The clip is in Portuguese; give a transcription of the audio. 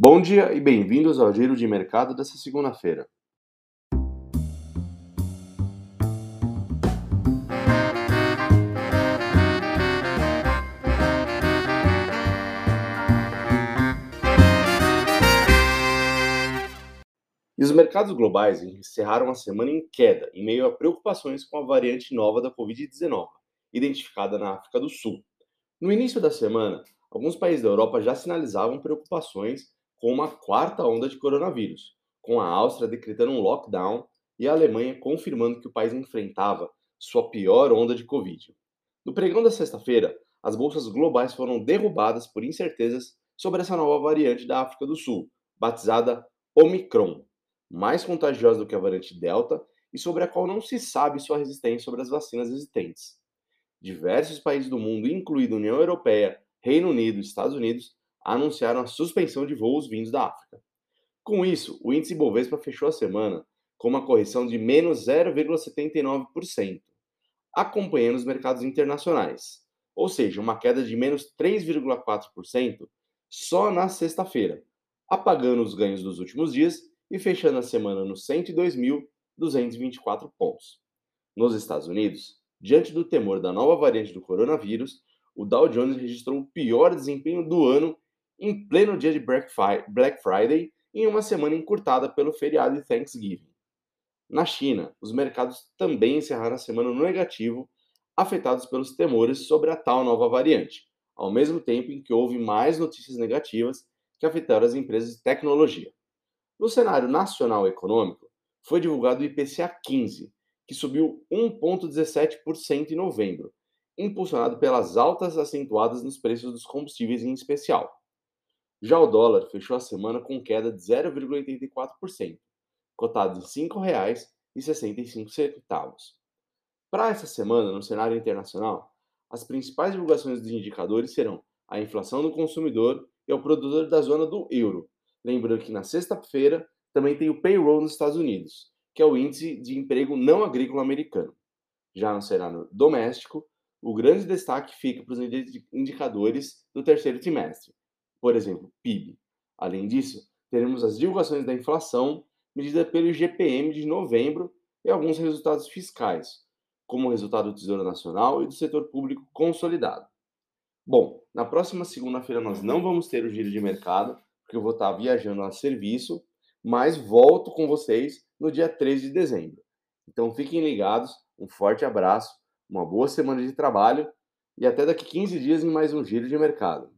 Bom dia e bem-vindos ao Giro de Mercado dessa segunda-feira. E os mercados globais encerraram a semana em queda, em meio a preocupações com a variante nova da Covid-19, identificada na África do Sul. No início da semana, alguns países da Europa já sinalizavam preocupações com uma quarta onda de coronavírus, com a Áustria decretando um lockdown e a Alemanha confirmando que o país enfrentava sua pior onda de Covid. No pregão da sexta-feira, as bolsas globais foram derrubadas por incertezas sobre essa nova variante da África do Sul, batizada Omicron, mais contagiosa do que a variante Delta e sobre a qual não se sabe sua resistência sobre as vacinas existentes. Diversos países do mundo, incluindo União Europeia, Reino Unido e Estados Unidos, anunciaram a suspensão de voos vindos da África. Com isso, o índice Bovespa fechou a semana com uma correção de menos 0,79%, acompanhando os mercados internacionais, ou seja, uma queda de menos 3,4% só na sexta-feira, apagando os ganhos dos últimos dias e fechando a semana nos 102.224 pontos. Nos Estados Unidos, diante do temor da nova variante do coronavírus, o Dow Jones registrou o pior desempenho do ano em pleno dia de Black Friday, em uma semana encurtada pelo feriado de Thanksgiving. Na China, os mercados também encerraram a semana no negativo, afetados pelos temores sobre a tal nova variante, ao mesmo tempo em que houve mais notícias negativas que afetaram as empresas de tecnologia. No cenário nacional econômico, foi divulgado o IPCA 15, que subiu 1,17% em novembro, impulsionado pelas altas acentuadas nos preços dos combustíveis em especial. Já o dólar fechou a semana com queda de 0,84%, cotado em R$ 5,65. Para essa semana, no cenário internacional, as principais divulgações dos indicadores serão a inflação do consumidor e o produtor da zona do euro. Lembrando que na sexta-feira também tem o payroll nos Estados Unidos, que é o índice de emprego não agrícola americano. Já no cenário doméstico, o grande destaque fica para os indicadores do terceiro trimestre, por exemplo, PIB. Além disso, teremos as divulgações da inflação medida pelo IGPM de novembro e alguns resultados fiscais, como o resultado do Tesouro Nacional e do setor público consolidado. Bom, na próxima segunda-feira nós não vamos ter o giro de mercado, porque eu vou estar viajando a serviço, mas volto com vocês no dia 13 de dezembro. Então fiquem ligados, um forte abraço, uma boa semana de trabalho e até daqui 15 dias em mais um giro de mercado.